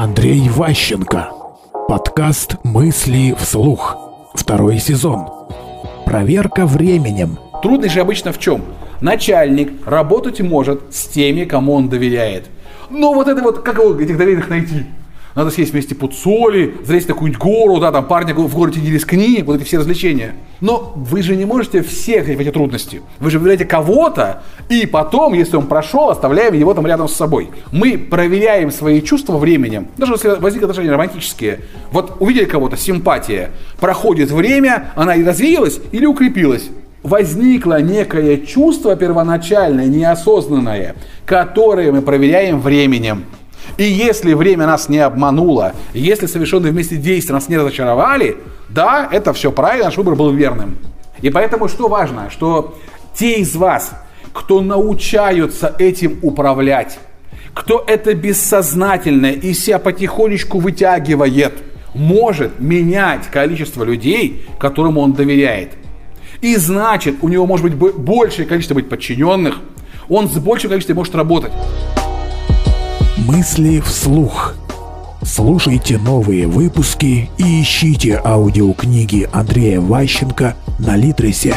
Андрей Ващенко. Подкаст «Мысли вслух». Второй сезон. Проверка временем. Трудность же обычно в чем? Начальник работать может с теми, кому он доверяет. Но вот это вот, как его, этих доверенных найти? Надо съесть вместе под соли, залезть какую-нибудь гору, да, там парня в городе не рискни, вот эти все развлечения. Но вы же не можете всех эти трудности. Вы же выбираете кого-то, и потом, если он прошел, оставляем его там рядом с собой. Мы проверяем свои чувства временем. Даже если возникли отношения романтические. Вот увидели кого-то, симпатия. Проходит время, она и развеялась или укрепилась возникло некое чувство первоначальное, неосознанное, которое мы проверяем временем. И если время нас не обмануло, если совершенные вместе действия нас не разочаровали, да, это все правильно, наш выбор был верным. И поэтому что важно, что те из вас, кто научаются этим управлять, кто это бессознательно и себя потихонечку вытягивает, может менять количество людей, которым он доверяет. И значит, у него может быть большее количество быть подчиненных, он с большим количеством может работать. Мысли вслух. Слушайте новые выпуски и ищите аудиокниги Андрея Ващенко на Литресе.